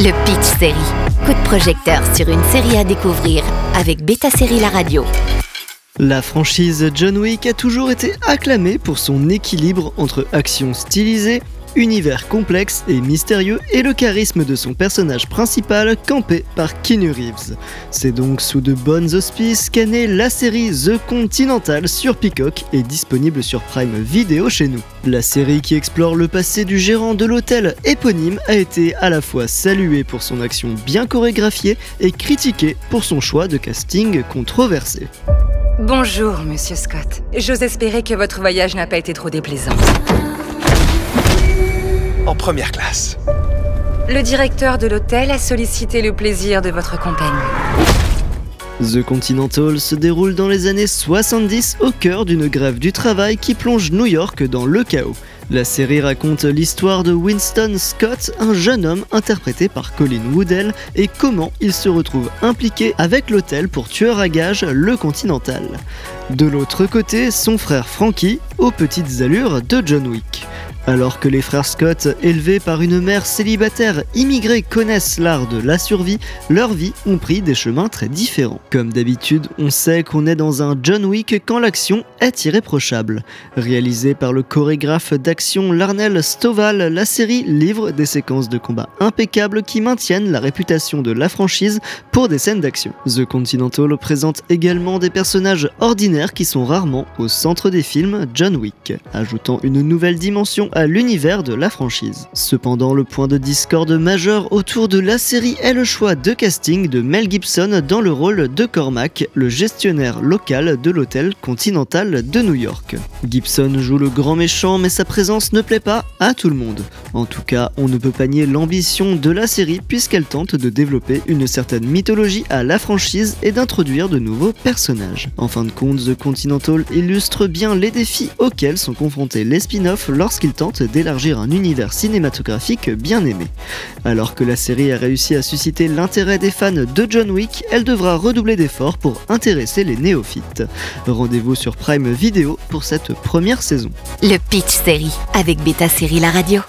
Le Pitch Série. Coup de projecteur sur une série à découvrir avec Beta Série La Radio. La franchise John Wick a toujours été acclamée pour son équilibre entre action stylisée, univers complexe et mystérieux et le charisme de son personnage principal campé par Keanu Reeves. C'est donc sous de bonnes auspices qu'est née la série The Continental sur Peacock et disponible sur Prime Video chez nous. La série qui explore le passé du gérant de l'hôtel éponyme a été à la fois saluée pour son action bien chorégraphiée et critiquée pour son choix de casting controversé. Bonjour, monsieur Scott. J'ose espérer que votre voyage n'a pas été trop déplaisant. En première classe. Le directeur de l'hôtel a sollicité le plaisir de votre compagnie. The Continental se déroule dans les années 70 au cœur d'une grève du travail qui plonge New York dans le chaos. La série raconte l'histoire de Winston Scott, un jeune homme interprété par Colin Woodell, et comment il se retrouve impliqué avec l'hôtel pour tueur à gages le Continental. De l'autre côté, son frère Frankie, aux petites allures de John Wick. Alors que les frères Scott, élevés par une mère célibataire immigrée, connaissent l'art de la survie, leurs vies ont pris des chemins très différents. Comme d'habitude, on sait qu'on est dans un John Wick quand l'action est irréprochable. Réalisée par le chorégraphe d'action Larnell Stovall, la série livre des séquences de combat impeccables qui maintiennent la réputation de la franchise pour des scènes d'action. The Continental présente également des personnages ordinaires qui sont rarement au centre des films John Wick, ajoutant une nouvelle dimension à l'univers de la franchise. Cependant, le point de discorde majeur autour de la série est le choix de casting de Mel Gibson dans le rôle de Cormac, le gestionnaire local de l'hôtel Continental de New York. Gibson joue le grand méchant, mais sa présence ne plaît pas à tout le monde. En tout cas, on ne peut pas nier l'ambition de la série puisqu'elle tente de développer une certaine mythologie à la franchise et d'introduire de nouveaux personnages. En fin de compte, The Continental illustre bien les défis auxquels sont confrontés les spin-offs lorsqu'ils tentent d'élargir un univers cinématographique bien aimé. Alors que la série a réussi à susciter l'intérêt des fans de John Wick, elle devra redoubler d'efforts pour intéresser les néophytes. Rendez-vous sur Prime Video pour cette première saison. Le Pitch Série avec Beta Série La Radio.